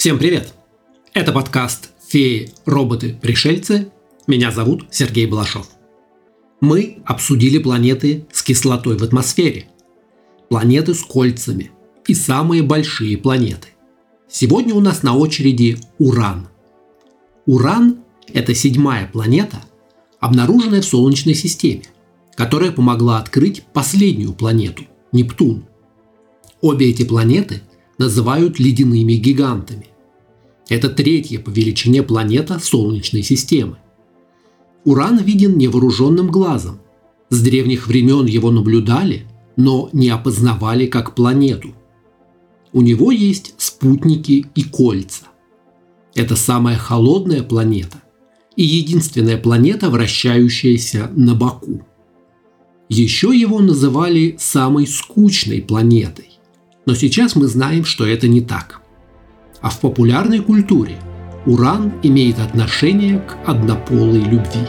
Всем привет! Это подкаст «Феи, роботы, пришельцы». Меня зовут Сергей Балашов. Мы обсудили планеты с кислотой в атмосфере, планеты с кольцами и самые большие планеты. Сегодня у нас на очереди Уран. Уран – это седьмая планета, обнаруженная в Солнечной системе, которая помогла открыть последнюю планету – Нептун. Обе эти планеты называют ледяными гигантами. Это третья по величине планета Солнечной системы. Уран виден невооруженным глазом. С древних времен его наблюдали, но не опознавали как планету. У него есть спутники и кольца. Это самая холодная планета и единственная планета, вращающаяся на боку. Еще его называли самой скучной планетой, но сейчас мы знаем, что это не так а в популярной культуре уран имеет отношение к однополой любви.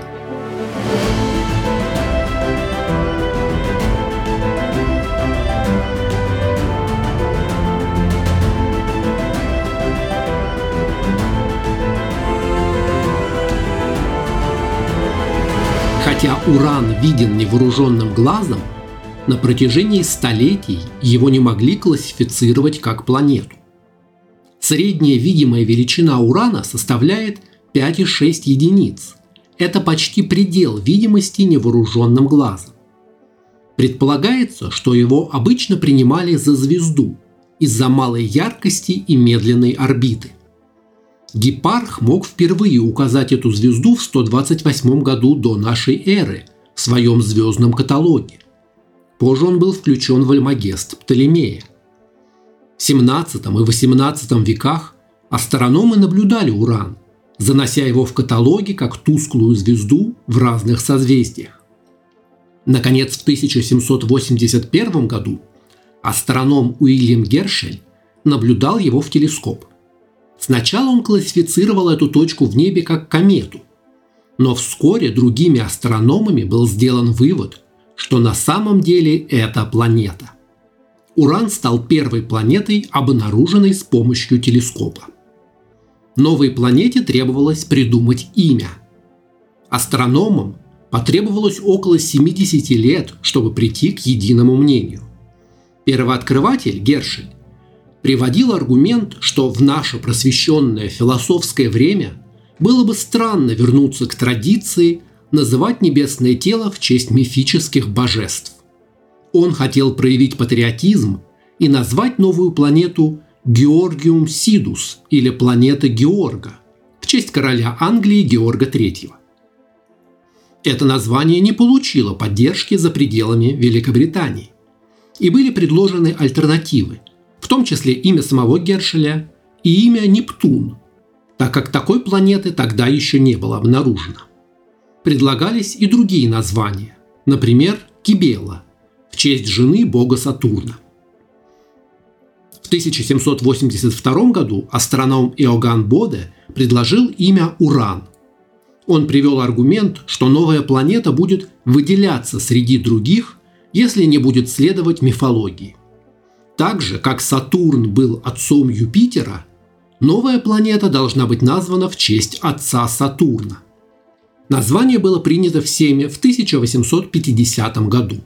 Хотя уран виден невооруженным глазом, на протяжении столетий его не могли классифицировать как планету. Средняя видимая величина урана составляет 5,6 единиц. Это почти предел видимости невооруженным глазом. Предполагается, что его обычно принимали за звезду из-за малой яркости и медленной орбиты. Гепарх мог впервые указать эту звезду в 128 году до нашей эры в своем звездном каталоге. Позже он был включен в Альмагест Птолемея. XVII и XVIII веках астрономы наблюдали Уран, занося его в каталоги как тусклую звезду в разных созвездиях. Наконец, в 1781 году астроном Уильям Гершель наблюдал его в телескоп. Сначала он классифицировал эту точку в небе как комету, но вскоре другими астрономами был сделан вывод, что на самом деле это планета – Уран стал первой планетой, обнаруженной с помощью телескопа. Новой планете требовалось придумать имя. Астрономам потребовалось около 70 лет, чтобы прийти к единому мнению. Первооткрыватель Гершель приводил аргумент, что в наше просвещенное философское время было бы странно вернуться к традиции называть небесное тело в честь мифических божеств. Он хотел проявить патриотизм и назвать новую планету Георгиум Сидус или планета Георга в честь короля Англии Георга III. Это название не получило поддержки за пределами Великобритании. И были предложены альтернативы, в том числе имя самого Гершеля и имя Нептун, так как такой планеты тогда еще не было обнаружено. Предлагались и другие названия, например, Кибела – в честь жены бога Сатурна. В 1782 году астроном Иоганн Боде предложил имя Уран. Он привел аргумент, что новая планета будет выделяться среди других, если не будет следовать мифологии. Так же, как Сатурн был отцом Юпитера, новая планета должна быть названа в честь отца Сатурна. Название было принято всеми в 1850 году.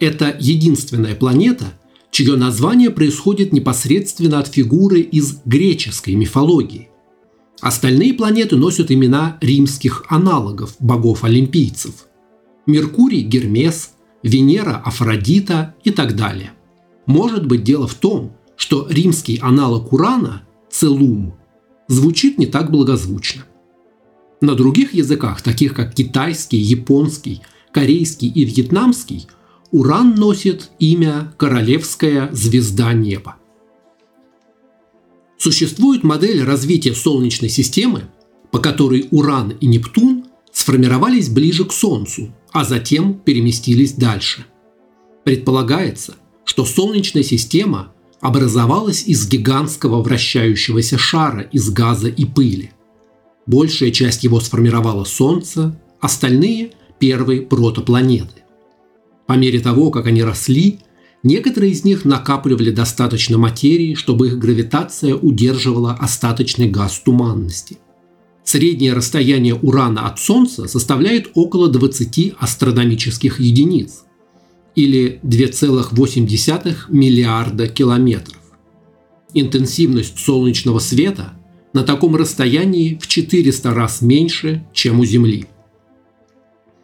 Это единственная планета, чье название происходит непосредственно от фигуры из греческой мифологии. Остальные планеты носят имена римских аналогов богов-олимпийцев. Меркурий – Гермес, Венера – Афродита и так далее. Может быть дело в том, что римский аналог Урана – Целум – звучит не так благозвучно. На других языках, таких как китайский, японский, корейский и вьетнамский – Уран носит имя Королевская звезда неба. Существует модель развития Солнечной системы, по которой Уран и Нептун сформировались ближе к Солнцу, а затем переместились дальше. Предполагается, что Солнечная система образовалась из гигантского вращающегося шара из газа и пыли. Большая часть его сформировала Солнце, остальные – первые протопланеты. По мере того, как они росли, Некоторые из них накапливали достаточно материи, чтобы их гравитация удерживала остаточный газ туманности. Среднее расстояние Урана от Солнца составляет около 20 астрономических единиц, или 2,8 миллиарда километров. Интенсивность солнечного света на таком расстоянии в 400 раз меньше, чем у Земли.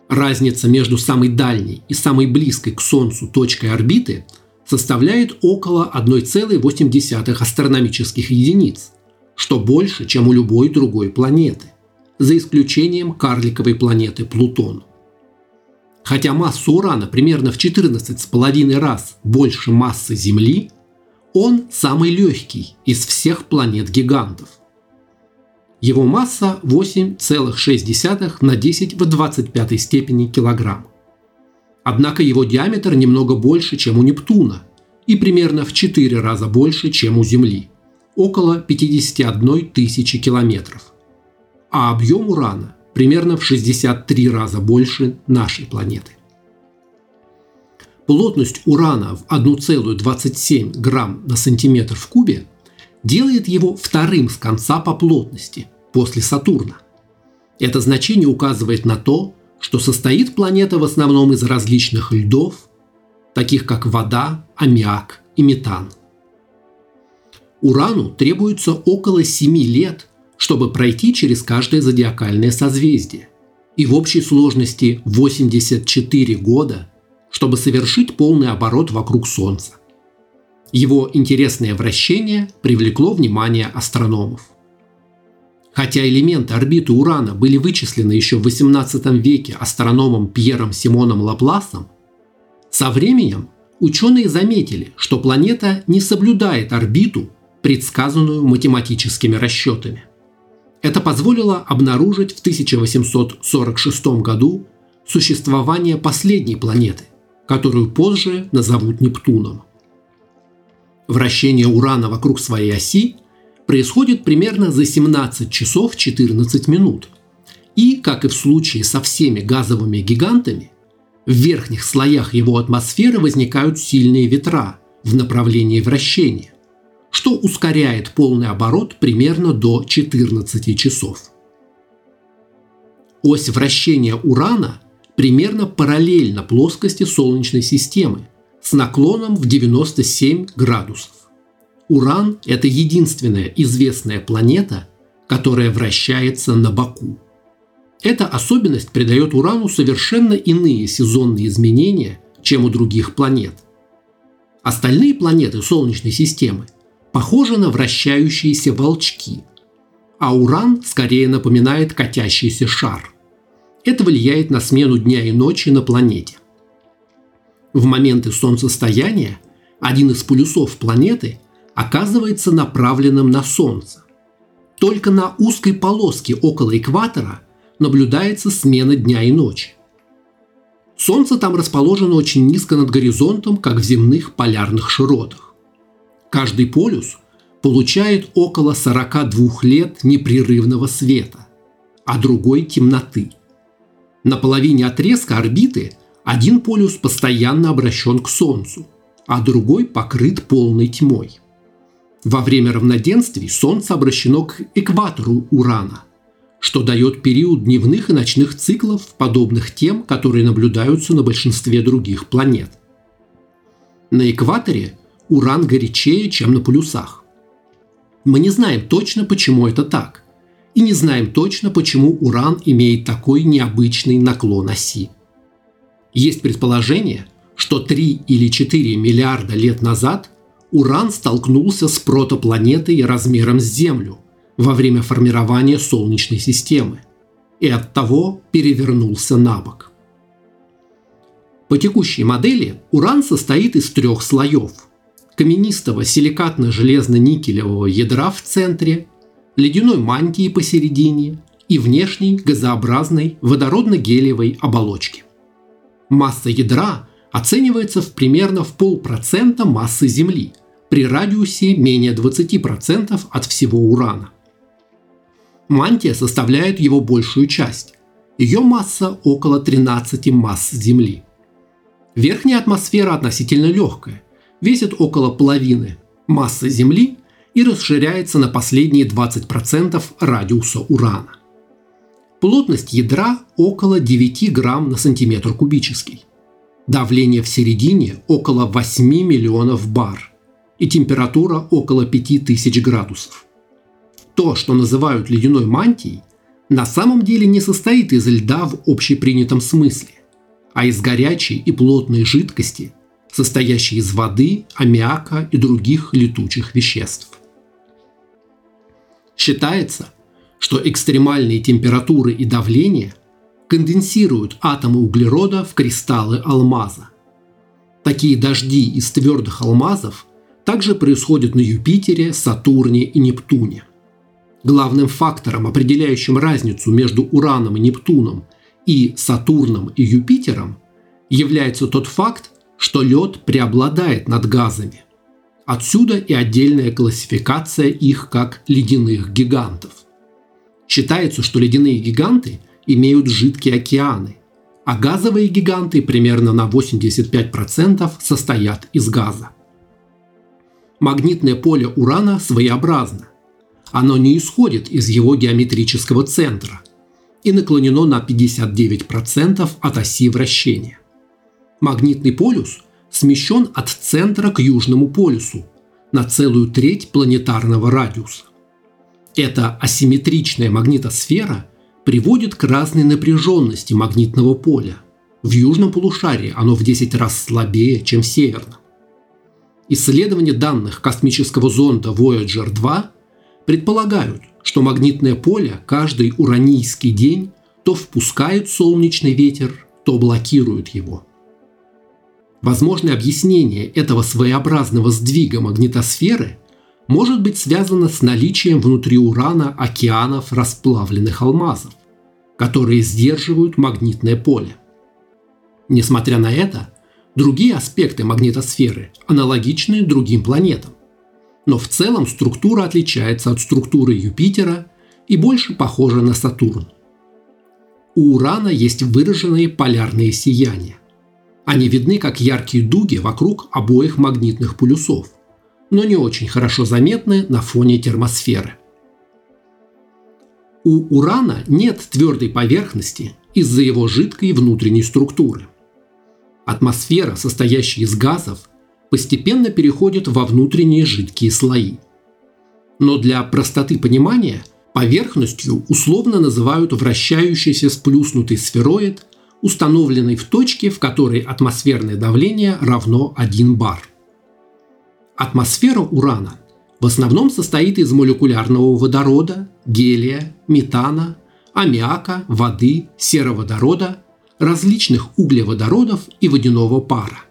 Разница между самой дальней и самой близкой к Солнцу точкой орбиты составляет около 1,8 астрономических единиц, что больше, чем у любой другой планеты, за исключением карликовой планеты Плутон. Хотя масса Урана примерно в 14,5 раз больше массы Земли, он самый легкий из всех планет-гигантов – его масса 8,6 на 10 в 25 степени килограмм. Однако его диаметр немного больше, чем у Нептуна, и примерно в 4 раза больше, чем у Земли – около 51 тысячи километров. А объем Урана примерно в 63 раза больше нашей планеты. Плотность урана в 1,27 грамм на сантиметр в кубе делает его вторым с конца по плотности после Сатурна. Это значение указывает на то, что состоит планета в основном из различных льдов, таких как вода, аммиак и метан. Урану требуется около 7 лет, чтобы пройти через каждое зодиакальное созвездие, и в общей сложности 84 года, чтобы совершить полный оборот вокруг Солнца. Его интересное вращение привлекло внимание астрономов. Хотя элементы орбиты Урана были вычислены еще в XVIII веке астрономом Пьером Симоном Лапласом, со временем ученые заметили, что планета не соблюдает орбиту, предсказанную математическими расчетами. Это позволило обнаружить в 1846 году существование последней планеты, которую позже назовут Нептуном. Вращение Урана вокруг своей оси происходит примерно за 17 часов 14 минут. И, как и в случае со всеми газовыми гигантами, в верхних слоях его атмосферы возникают сильные ветра в направлении вращения, что ускоряет полный оборот примерно до 14 часов. Ось вращения Урана примерно параллельна плоскости Солнечной системы с наклоном в 97 градусов. Уран – это единственная известная планета, которая вращается на боку. Эта особенность придает Урану совершенно иные сезонные изменения, чем у других планет. Остальные планеты Солнечной системы похожи на вращающиеся волчки, а Уран скорее напоминает катящийся шар. Это влияет на смену дня и ночи на планете. В моменты солнцестояния один из полюсов планеты оказывается направленным на Солнце. Только на узкой полоске около экватора наблюдается смена дня и ночи. Солнце там расположено очень низко над горизонтом, как в земных полярных широтах. Каждый полюс получает около 42 лет непрерывного света, а другой – темноты. На половине отрезка орбиты один полюс постоянно обращен к Солнцу, а другой покрыт полной тьмой – во время равноденствий Солнце обращено к экватору Урана, что дает период дневных и ночных циклов, подобных тем, которые наблюдаются на большинстве других планет. На экваторе Уран горячее, чем на полюсах. Мы не знаем точно, почему это так, и не знаем точно, почему Уран имеет такой необычный наклон оси. Есть предположение, что 3 или 4 миллиарда лет назад Уран столкнулся с протопланетой размером с Землю во время формирования Солнечной системы и оттого перевернулся на бок. По текущей модели Уран состоит из трех слоев – каменистого силикатно-железно-никелевого ядра в центре, ледяной мантии посередине и внешней газообразной водородно-гелиевой оболочки. Масса ядра оценивается в примерно в полпроцента массы Земли при радиусе менее 20% от всего урана. Мантия составляет его большую часть. Ее масса около 13 масс Земли. Верхняя атмосфера относительно легкая весит около половины массы Земли и расширяется на последние 20% радиуса Урана. Плотность ядра около 9 грамм на сантиметр кубический. Давление в середине около 8 миллионов бар и температура около 5000 градусов. То, что называют ледяной мантией, на самом деле не состоит из льда в общепринятом смысле, а из горячей и плотной жидкости, состоящей из воды, аммиака и других летучих веществ. Считается, что экстремальные температуры и давление конденсируют атомы углерода в кристаллы алмаза. Такие дожди из твердых алмазов также происходят на Юпитере, Сатурне и Нептуне. Главным фактором, определяющим разницу между Ураном и Нептуном и Сатурном и Юпитером, является тот факт, что лед преобладает над газами. Отсюда и отдельная классификация их как ледяных гигантов. Считается, что ледяные гиганты имеют жидкие океаны, а газовые гиганты примерно на 85% состоят из газа. Магнитное поле Урана своеобразно. Оно не исходит из его геометрического центра и наклонено на 59% от оси вращения. Магнитный полюс смещен от центра к южному полюсу на целую треть планетарного радиуса. Эта асимметричная магнитосфера приводит к разной напряженности магнитного поля. В южном полушарии оно в 10 раз слабее, чем в северном. Исследования данных космического зонда Voyager 2 предполагают, что магнитное поле каждый уранийский день то впускает солнечный ветер, то блокирует его. Возможное объяснение этого своеобразного сдвига магнитосферы может быть связано с наличием внутри Урана океанов расплавленных алмазов, которые сдерживают магнитное поле. Несмотря на это, другие аспекты магнитосферы аналогичны другим планетам. Но в целом структура отличается от структуры Юпитера и больше похожа на Сатурн. У Урана есть выраженные полярные сияния. Они видны как яркие дуги вокруг обоих магнитных полюсов но не очень хорошо заметны на фоне термосферы. У урана нет твердой поверхности из-за его жидкой внутренней структуры. Атмосфера, состоящая из газов, постепенно переходит во внутренние жидкие слои. Но для простоты понимания поверхностью условно называют вращающийся сплюснутый сфероид, установленный в точке, в которой атмосферное давление равно 1 бар – Атмосфера Урана в основном состоит из молекулярного водорода, гелия, метана, аммиака, воды, сероводорода, различных углеводородов и водяного пара.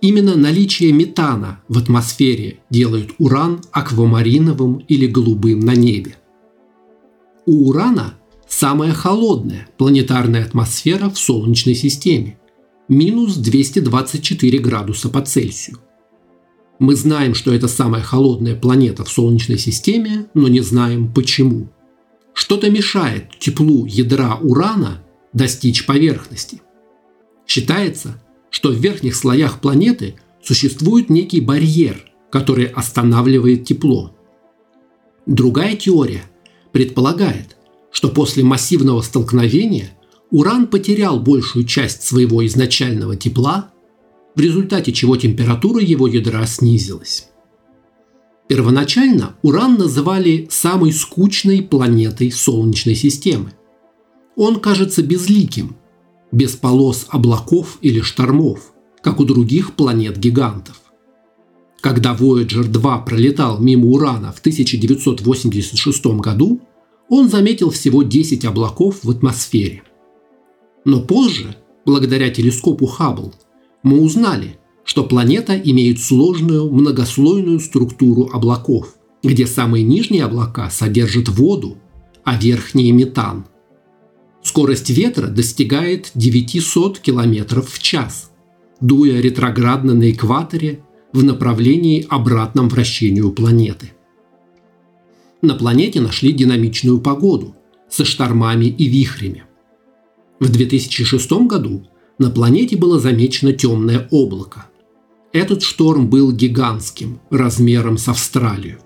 Именно наличие метана в атмосфере делает уран аквамариновым или голубым на небе. У урана самая холодная планетарная атмосфера в Солнечной системе – минус 224 градуса по Цельсию – мы знаем, что это самая холодная планета в Солнечной системе, но не знаем почему. Что-то мешает теплу ядра Урана достичь поверхности. Считается, что в верхних слоях планеты существует некий барьер, который останавливает тепло. Другая теория предполагает, что после массивного столкновения Уран потерял большую часть своего изначального тепла в результате чего температура его ядра снизилась. Первоначально Уран называли самой скучной планетой Солнечной системы. Он кажется безликим, без полос облаков или штормов, как у других планет-гигантов. Когда Voyager 2 пролетал мимо Урана в 1986 году, он заметил всего 10 облаков в атмосфере. Но позже, благодаря телескопу Хаббл, мы узнали, что планета имеет сложную многослойную структуру облаков, где самые нижние облака содержат воду, а верхние – метан. Скорость ветра достигает 900 км в час, дуя ретроградно на экваторе в направлении обратном вращению планеты. На планете нашли динамичную погоду со штормами и вихрями. В 2006 году на планете было замечено темное облако. Этот шторм был гигантским, размером с Австралию.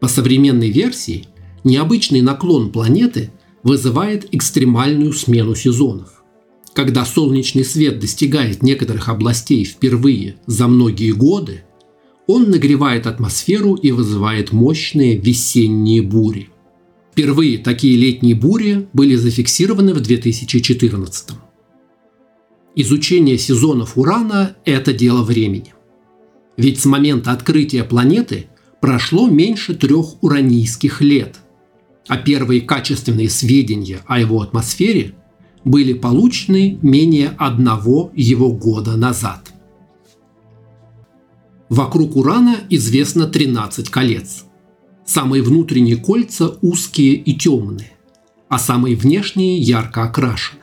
По современной версии, необычный наклон планеты вызывает экстремальную смену сезонов. Когда солнечный свет достигает некоторых областей впервые за многие годы, он нагревает атмосферу и вызывает мощные весенние бури. Впервые такие летние бури были зафиксированы в 2014 Изучение сезонов Урана – это дело времени. Ведь с момента открытия планеты прошло меньше трех уранийских лет, а первые качественные сведения о его атмосфере были получены менее одного его года назад. Вокруг Урана известно 13 колец. Самые внутренние кольца узкие и темные, а самые внешние ярко окрашены.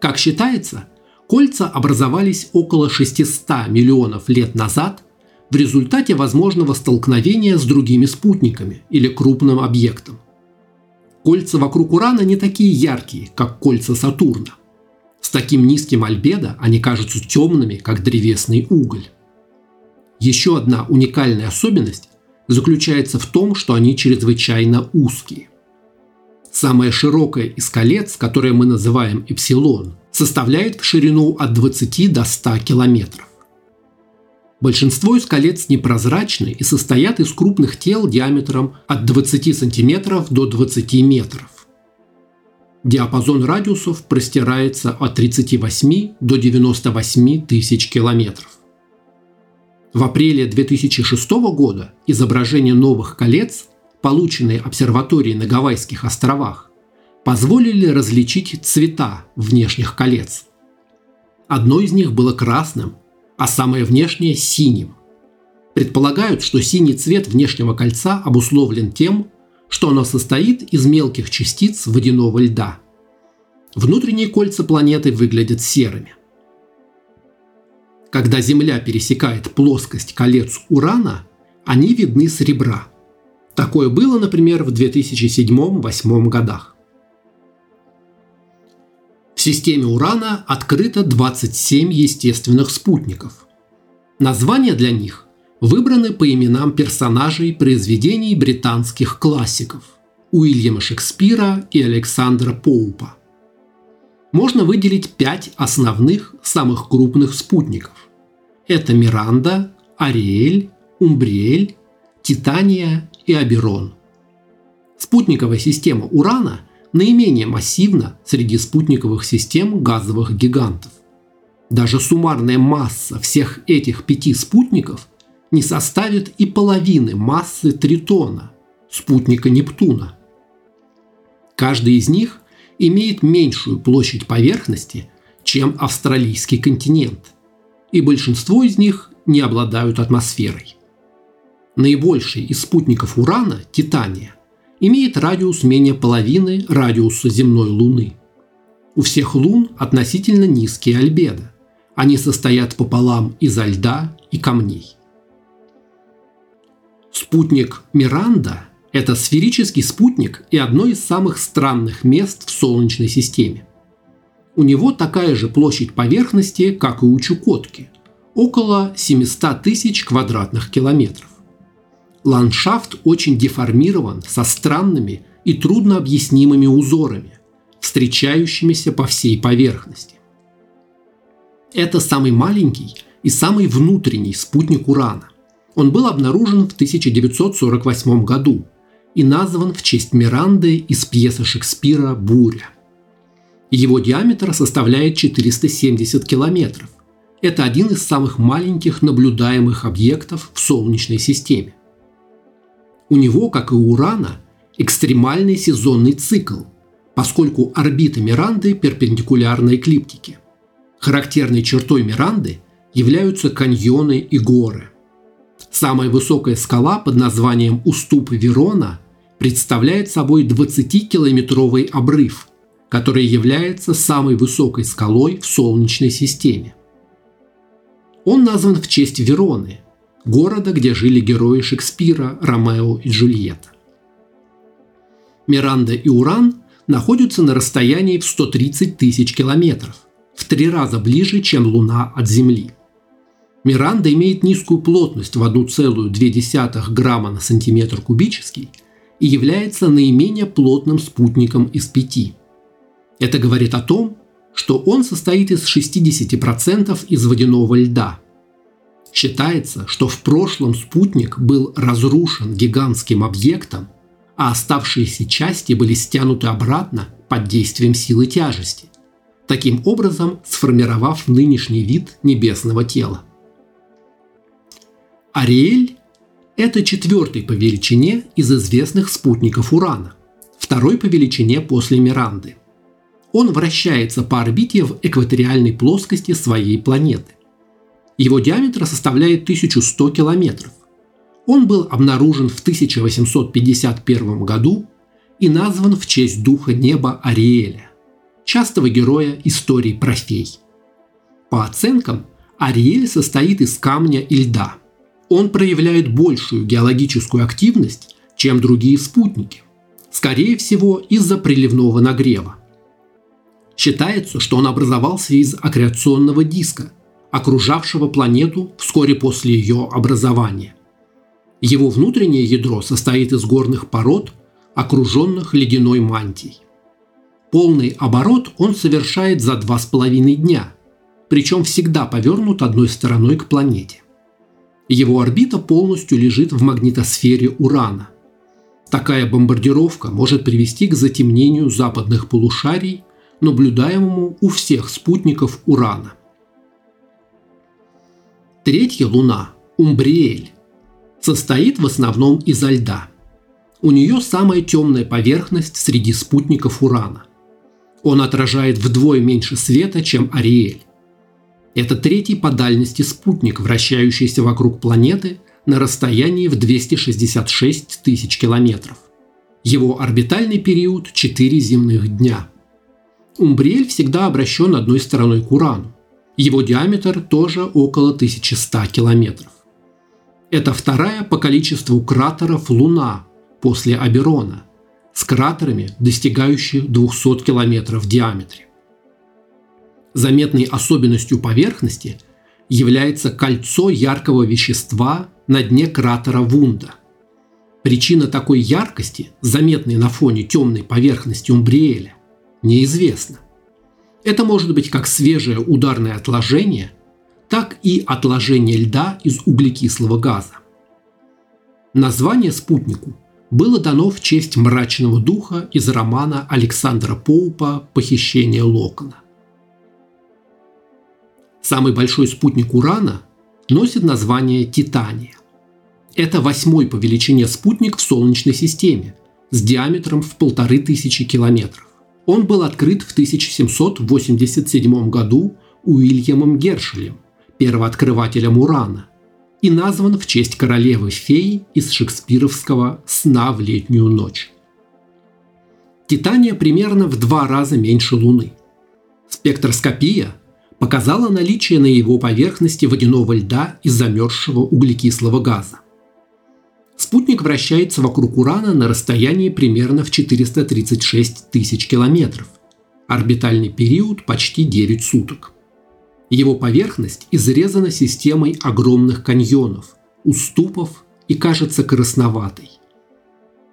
Как считается, кольца образовались около 600 миллионов лет назад в результате возможного столкновения с другими спутниками или крупным объектом. Кольца вокруг Урана не такие яркие, как кольца Сатурна. С таким низким альбедо они кажутся темными, как древесный уголь. Еще одна уникальная особенность заключается в том, что они чрезвычайно узкие. Самое широкое из колец, которое мы называем эпсилон, составляет в ширину от 20 до 100 километров. Большинство из колец непрозрачны и состоят из крупных тел диаметром от 20 см до 20 метров. Диапазон радиусов простирается от 38 до 98 тысяч километров. В апреле 2006 года изображения новых колец, полученные обсерваторией на Гавайских островах, позволили различить цвета внешних колец. Одно из них было красным, а самое внешнее – синим. Предполагают, что синий цвет внешнего кольца обусловлен тем, что оно состоит из мелких частиц водяного льда. Внутренние кольца планеты выглядят серыми. Когда Земля пересекает плоскость колец Урана, они видны с ребра. Такое было, например, в 2007-2008 годах. В системе Урана открыто 27 естественных спутников. Названия для них выбраны по именам персонажей произведений британских классиков Уильяма Шекспира и Александра Поупа. Можно выделить пять основных, самых крупных спутников. Это Миранда, Ариэль, Умбриэль, Титания и Аберон. Спутниковая система Урана наименее массивна среди спутниковых систем газовых гигантов. Даже суммарная масса всех этих пяти спутников не составит и половины массы Тритона, спутника Нептуна. Каждый из них имеет меньшую площадь поверхности, чем австралийский континент, и большинство из них не обладают атмосферой. Наибольший из спутников Урана, Титания, имеет радиус менее половины радиуса земной Луны. У всех лун относительно низкие альбедо. Они состоят пополам изо льда и камней. Спутник Миранда – это сферический спутник и одно из самых странных мест в Солнечной системе. У него такая же площадь поверхности, как и у Чукотки – около 700 тысяч квадратных километров. Ландшафт очень деформирован со странными и трудно объяснимыми узорами, встречающимися по всей поверхности. Это самый маленький и самый внутренний спутник Урана. Он был обнаружен в 1948 году и назван в честь Миранды из пьесы Шекспира «Буря». Его диаметр составляет 470 километров. Это один из самых маленьких наблюдаемых объектов в Солнечной системе. У него, как и у Урана, экстремальный сезонный цикл, поскольку орбита Миранды перпендикулярна эклиптике. Характерной чертой Миранды являются каньоны и горы. Самая высокая скала под названием Уступ Верона представляет собой 20-километровый обрыв, который является самой высокой скалой в Солнечной системе. Он назван в честь Вероны – города, где жили герои Шекспира, Ромео и Джульетта. Миранда и Уран находятся на расстоянии в 130 тысяч километров, в три раза ближе, чем Луна от Земли. Миранда имеет низкую плотность в 1,2 грамма на сантиметр кубический и является наименее плотным спутником из пяти. Это говорит о том, что он состоит из 60% из водяного льда. Считается, что в прошлом спутник был разрушен гигантским объектом, а оставшиеся части были стянуты обратно под действием силы тяжести, таким образом сформировав нынешний вид небесного тела. Ариэль – это четвертый по величине из известных спутников Урана, второй по величине после Миранды. Он вращается по орбите в экваториальной плоскости своей планеты. Его диаметр составляет 1100 километров. Он был обнаружен в 1851 году и назван в честь духа неба Ариэля, частого героя истории про фей. По оценкам, Ариэль состоит из камня и льда. Он проявляет большую геологическую активность, чем другие спутники, скорее всего из-за приливного нагрева. Считается, что он образовался из аккреционного диска, окружавшего планету вскоре после ее образования. Его внутреннее ядро состоит из горных пород, окруженных ледяной мантией. Полный оборот он совершает за два с половиной дня, причем всегда повернут одной стороной к планете. Его орбита полностью лежит в магнитосфере Урана. Такая бомбардировка может привести к затемнению западных полушарий, наблюдаемому у всех спутников Урана. Третья луна, Умбриэль, состоит в основном изо льда. У нее самая темная поверхность среди спутников Урана. Он отражает вдвое меньше света, чем Ариэль. Это третий по дальности спутник, вращающийся вокруг планеты на расстоянии в 266 тысяч километров. Его орбитальный период – 4 земных дня. Умбриэль всегда обращен одной стороной к Урану. Его диаметр тоже около 1100 километров. Это вторая по количеству кратеров Луна после Аберона, с кратерами, достигающими 200 километров в диаметре. Заметной особенностью поверхности является кольцо яркого вещества на дне кратера Вунда. Причина такой яркости, заметной на фоне темной поверхности Умбриэля, неизвестна. Это может быть как свежее ударное отложение, так и отложение льда из углекислого газа. Название спутнику было дано в честь мрачного духа из романа Александра Поупа «Похищение Локона». Самый большой спутник Урана носит название Титания. Это восьмой по величине спутник в Солнечной системе с диаметром в полторы тысячи километров. Он был открыт в 1787 году Уильямом Гершелем, первооткрывателем Урана, и назван в честь королевы феи из шекспировского «Сна в летнюю ночь». Титания примерно в два раза меньше Луны. Спектроскопия показала наличие на его поверхности водяного льда и замерзшего углекислого газа. Спутник вращается вокруг Урана на расстоянии примерно в 436 тысяч километров. Орбитальный период почти 9 суток. Его поверхность изрезана системой огромных каньонов, уступов и кажется красноватой.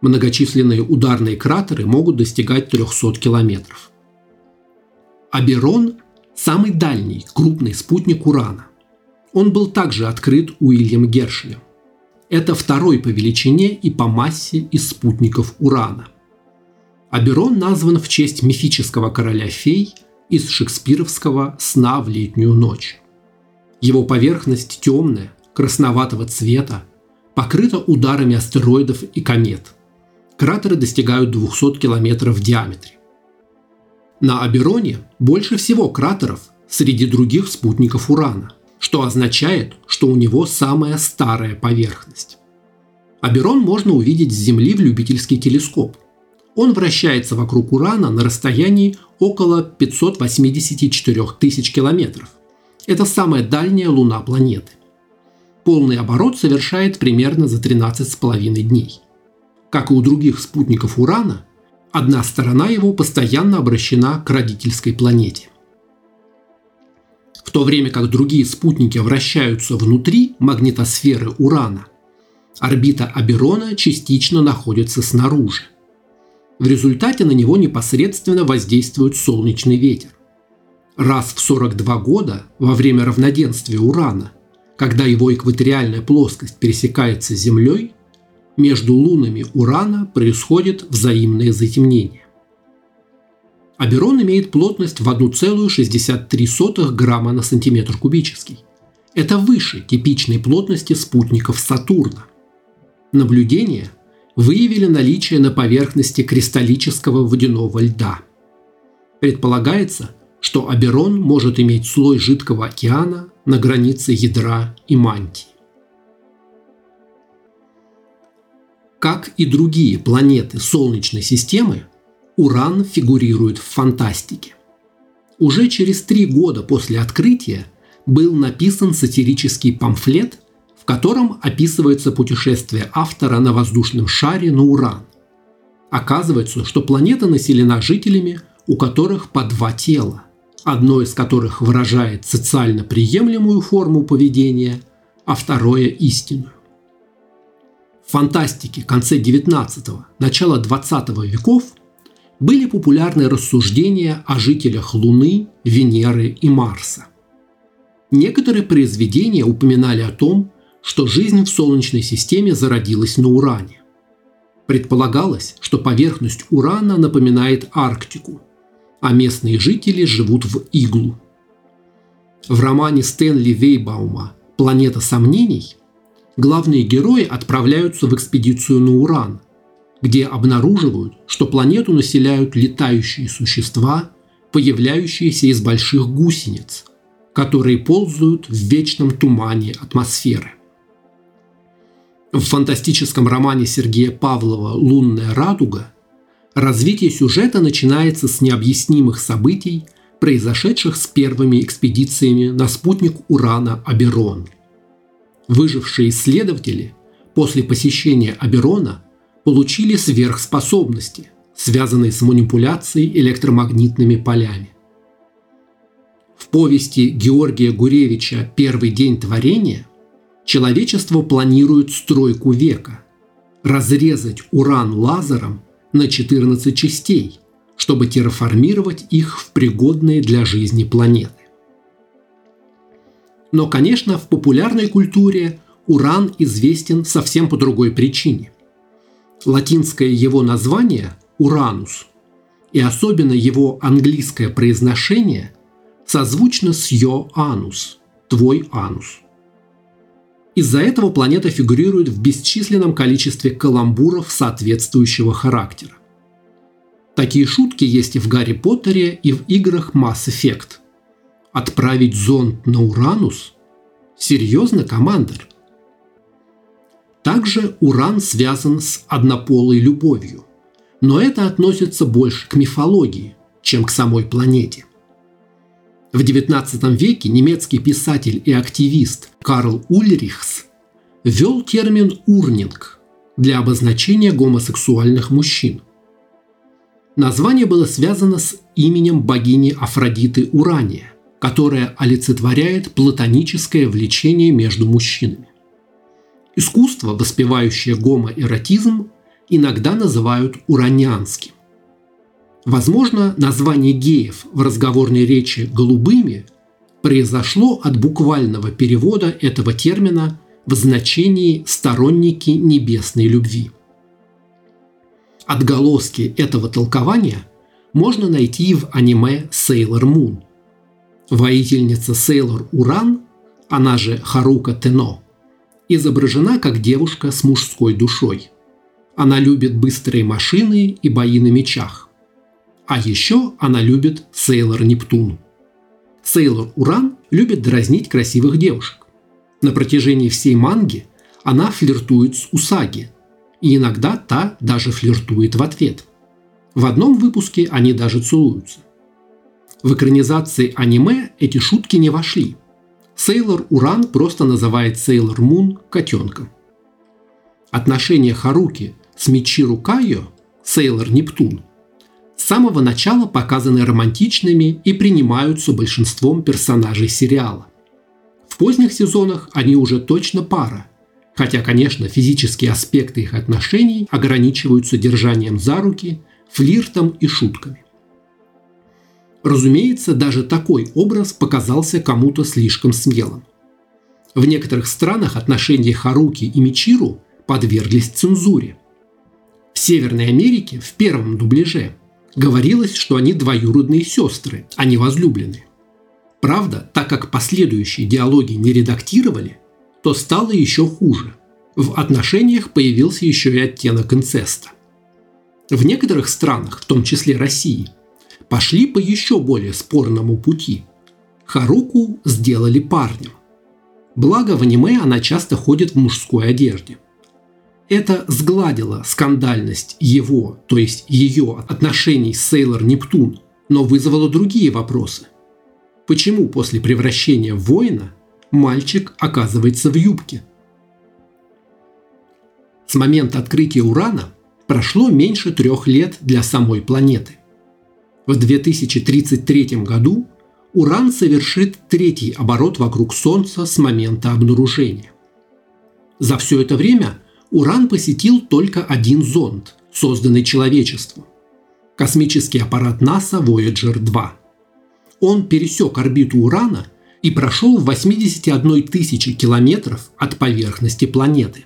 Многочисленные ударные кратеры могут достигать 300 километров. Аберон – самый дальний крупный спутник Урана. Он был также открыт Уильям Гершелем. Это второй по величине и по массе из спутников Урана. Аберон назван в честь мифического короля фей из шекспировского «Сна в летнюю ночь». Его поверхность темная, красноватого цвета, покрыта ударами астероидов и комет. Кратеры достигают 200 километров в диаметре. На Абероне больше всего кратеров среди других спутников Урана – что означает, что у него самая старая поверхность. Аберон можно увидеть с Земли в любительский телескоп. Он вращается вокруг Урана на расстоянии около 584 тысяч километров. Это самая дальняя луна планеты. Полный оборот совершает примерно за 13,5 дней. Как и у других спутников Урана, одна сторона его постоянно обращена к родительской планете. То время как другие спутники вращаются внутри магнитосферы Урана, орбита Аберона частично находится снаружи. В результате на него непосредственно воздействует солнечный ветер. Раз в 42 года во время равноденствия Урана, когда его экваториальная плоскость пересекается с Землей, между лунами Урана происходит взаимное затемнение. Аберон имеет плотность в 1,63 грамма на сантиметр кубический. Это выше типичной плотности спутников Сатурна. Наблюдения выявили наличие на поверхности кристаллического водяного льда. Предполагается, что Аберон может иметь слой жидкого океана на границе ядра и мантии. Как и другие планеты Солнечной системы, Уран фигурирует в фантастике. Уже через три года после открытия был написан сатирический памфлет, в котором описывается путешествие автора на воздушном шаре на Уран. Оказывается, что планета населена жителями, у которых по два тела, одно из которых выражает социально приемлемую форму поведения, а второе – истинную. В фантастике конце 19-го, начала 20 веков – были популярны рассуждения о жителях Луны, Венеры и Марса. Некоторые произведения упоминали о том, что жизнь в Солнечной системе зародилась на Уране. Предполагалось, что поверхность Урана напоминает Арктику, а местные жители живут в иглу. В романе Стэнли Вейбаума «Планета сомнений» главные герои отправляются в экспедицию на Уран, где обнаруживают, что планету населяют летающие существа, появляющиеся из больших гусениц, которые ползают в вечном тумане атмосферы. В фантастическом романе Сергея Павлова «Лунная радуга» развитие сюжета начинается с необъяснимых событий, произошедших с первыми экспедициями на спутник Урана Аберон. Выжившие исследователи после посещения Аберона получили сверхспособности, связанные с манипуляцией электромагнитными полями. В повести Георгия Гуревича «Первый день творения» человечество планирует стройку века – разрезать уран лазером на 14 частей, чтобы терраформировать их в пригодные для жизни планеты. Но, конечно, в популярной культуре уран известен совсем по другой причине. Латинское его название – Уранус, и особенно его английское произношение созвучно с «Йо анус» – «твой анус». Из-за этого планета фигурирует в бесчисленном количестве каламбуров соответствующего характера. Такие шутки есть и в Гарри Поттере, и в играх Mass Effect. Отправить зонд на Уранус? Серьезно, командир? Также Уран связан с однополой любовью, но это относится больше к мифологии, чем к самой планете. В XIX веке немецкий писатель и активист Карл Ульрихс ввел термин «урнинг» для обозначения гомосексуальных мужчин. Название было связано с именем богини Афродиты Урания, которая олицетворяет платоническое влечение между мужчинами. Искусство, воспевающее гомоэротизм, иногда называют уранянским. Возможно, название геев в разговорной речи «голубыми» произошло от буквального перевода этого термина в значении «сторонники небесной любви». Отголоски этого толкования можно найти в аниме Sailor Moon. Воительница Sailor Уран, она же Харука Тено – изображена как девушка с мужской душой. Она любит быстрые машины и бои на мечах. А еще она любит Сейлор Нептун. Сейлор Уран любит дразнить красивых девушек. На протяжении всей манги она флиртует с Усаги, и иногда та даже флиртует в ответ. В одном выпуске они даже целуются. В экранизации аниме эти шутки не вошли – Сейлор Уран просто называет Сейлор Мун котенком. Отношения Харуки с Мичиру Кайо, Сейлор Нептун, с самого начала показаны романтичными и принимаются большинством персонажей сериала. В поздних сезонах они уже точно пара, хотя, конечно, физические аспекты их отношений ограничиваются держанием за руки, флиртом и шутками. Разумеется, даже такой образ показался кому-то слишком смелым. В некоторых странах отношения Харуки и Мичиру подверглись цензуре. В Северной Америке в первом дубляже говорилось, что они двоюродные сестры, а не возлюбленные. Правда, так как последующие диалоги не редактировали, то стало еще хуже. В отношениях появился еще и оттенок инцеста. В некоторых странах, в том числе России, пошли по еще более спорному пути. Харуку сделали парнем. Благо в аниме она часто ходит в мужской одежде. Это сгладило скандальность его, то есть ее отношений с Сейлор Нептун, но вызвало другие вопросы. Почему после превращения в воина мальчик оказывается в юбке? С момента открытия Урана прошло меньше трех лет для самой планеты – в 2033 году Уран совершит третий оборот вокруг Солнца с момента обнаружения. За все это время Уран посетил только один зонд, созданный человечеством – космический аппарат НАСА Voyager 2. Он пересек орбиту Урана и прошел в 81 тысячи километров от поверхности планеты.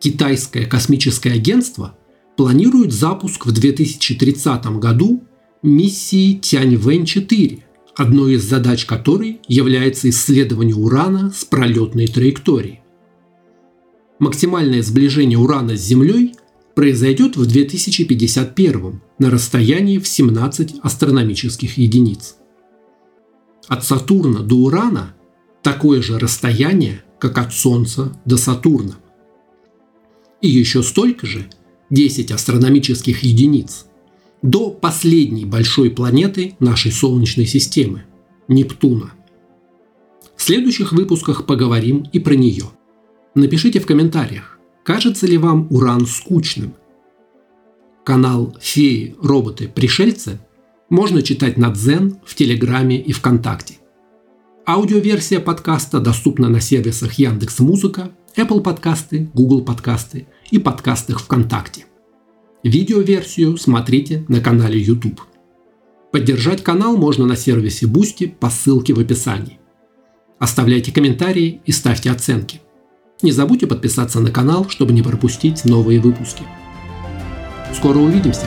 Китайское космическое агентство планирует запуск в 2030 году миссии Тяньвэнь-4, одной из задач которой является исследование Урана с пролетной траекторией. Максимальное сближение Урана с Землей произойдет в 2051 на расстоянии в 17 астрономических единиц. От Сатурна до Урана такое же расстояние, как от Солнца до Сатурна. И еще столько же, 10 астрономических единиц – до последней большой планеты нашей Солнечной системы – Нептуна. В следующих выпусках поговорим и про нее. Напишите в комментариях, кажется ли вам Уран скучным. Канал «Феи, роботы, пришельцы» можно читать на Дзен, в Телеграме и ВКонтакте. Аудиоверсия подкаста доступна на сервисах Яндекс.Музыка, Apple подкасты, Google подкасты и подкастах ВКонтакте. Видеоверсию смотрите на канале YouTube. Поддержать канал можно на сервисе Boosty по ссылке в описании. Оставляйте комментарии и ставьте оценки. Не забудьте подписаться на канал, чтобы не пропустить новые выпуски. Скоро увидимся!